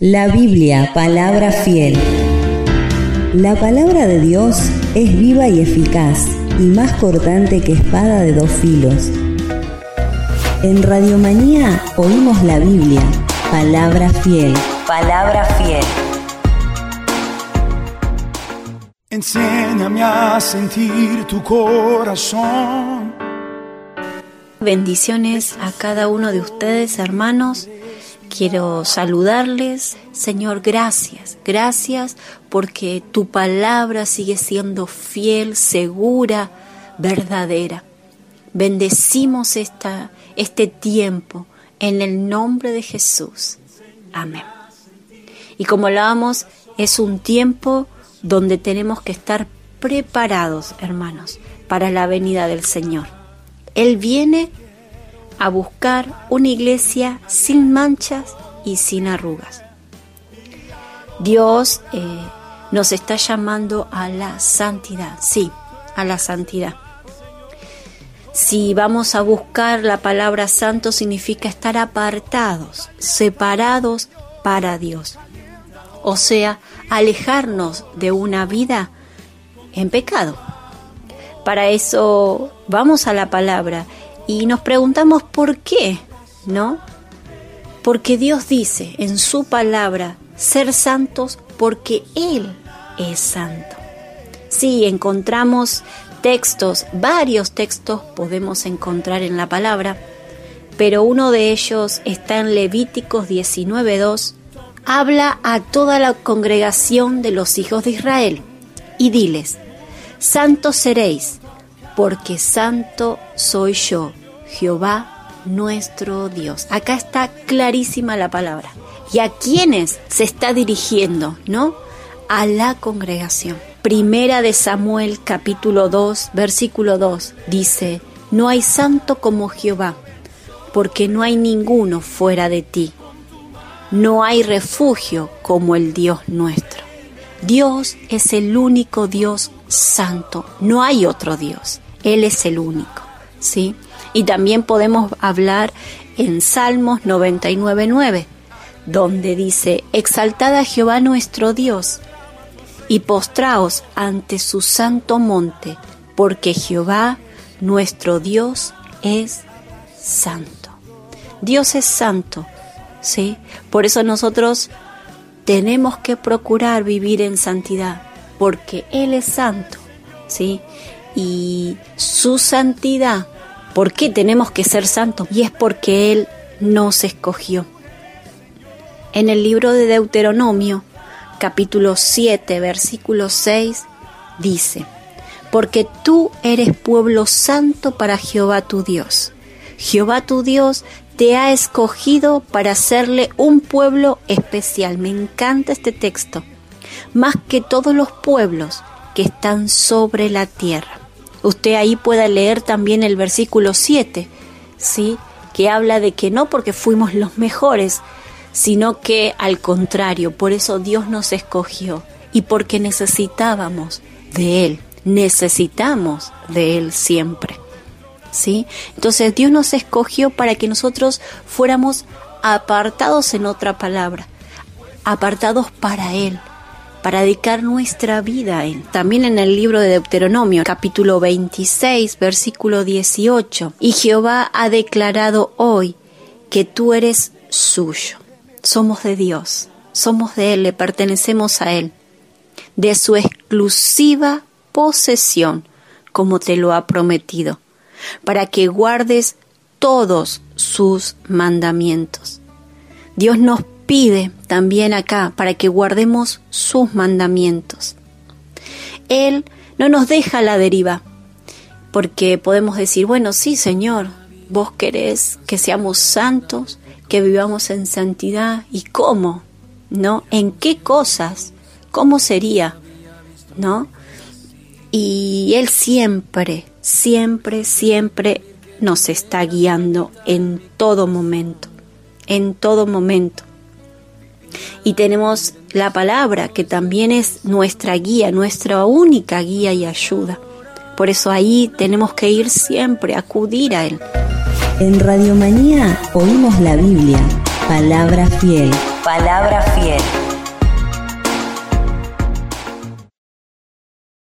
La Biblia, palabra fiel. La palabra de Dios es viva y eficaz y más cortante que espada de dos filos. En Radiomanía oímos la Biblia, palabra fiel. Palabra fiel. Enséñame a sentir tu corazón. Bendiciones a cada uno de ustedes, hermanos Quiero saludarles, Señor, gracias, gracias porque tu palabra sigue siendo fiel, segura, verdadera. Bendecimos esta, este tiempo en el nombre de Jesús. Amén. Y como hablábamos, es un tiempo donde tenemos que estar preparados, hermanos, para la venida del Señor. Él viene a buscar una iglesia sin manchas y sin arrugas. Dios eh, nos está llamando a la santidad, sí, a la santidad. Si vamos a buscar la palabra santo significa estar apartados, separados para Dios. O sea, alejarnos de una vida en pecado. Para eso vamos a la palabra y nos preguntamos por qué, ¿no? Porque Dios dice en su palabra ser santos porque Él es santo. Sí, encontramos textos, varios textos podemos encontrar en la palabra, pero uno de ellos está en Levíticos 19.2, habla a toda la congregación de los hijos de Israel y diles, santos seréis, porque santo soy yo, Jehová nuestro Dios. Acá está clarísima la palabra. ¿Y a quiénes se está dirigiendo? ¿No? A la congregación. Primera de Samuel capítulo 2, versículo 2 dice, No hay santo como Jehová, porque no hay ninguno fuera de ti. No hay refugio como el Dios nuestro. Dios es el único Dios santo, no hay otro Dios. Él es el único, ¿sí? Y también podemos hablar en Salmos 99.9, donde dice, Exaltad a Jehová nuestro Dios y postraos ante su santo monte, porque Jehová nuestro Dios es santo. Dios es santo, ¿sí? Por eso nosotros tenemos que procurar vivir en santidad, porque Él es santo, ¿sí? Y su santidad. ¿Por qué tenemos que ser santos? Y es porque Él nos escogió. En el libro de Deuteronomio, capítulo 7, versículo 6, dice, Porque tú eres pueblo santo para Jehová tu Dios. Jehová tu Dios te ha escogido para hacerle un pueblo especial. Me encanta este texto. Más que todos los pueblos que están sobre la tierra. Usted ahí pueda leer también el versículo 7, ¿sí? que habla de que no porque fuimos los mejores, sino que al contrario, por eso Dios nos escogió y porque necesitábamos de Él, necesitamos de Él siempre. ¿Sí? Entonces Dios nos escogió para que nosotros fuéramos apartados en otra palabra, apartados para Él, para dedicar nuestra vida a Él. También en el libro de Deuteronomio, capítulo 26, versículo 18, y Jehová ha declarado hoy que tú eres suyo. Somos de Dios, somos de Él, le pertenecemos a Él, de su exclusiva posesión, como te lo ha prometido, para que guardes todos sus mandamientos. Dios nos pide también acá para que guardemos sus mandamientos. Él no nos deja la deriva, porque podemos decir, bueno, sí, Señor, vos querés que seamos santos, que vivamos en santidad, ¿y cómo? ¿No? ¿En qué cosas? ¿Cómo sería? ¿No? Y Él siempre, siempre, siempre nos está guiando en todo momento, en todo momento y tenemos la palabra que también es nuestra guía, nuestra única guía y ayuda. Por eso ahí tenemos que ir siempre, acudir a Él. En Radiomanía oímos la Biblia, palabra fiel. Palabra fiel.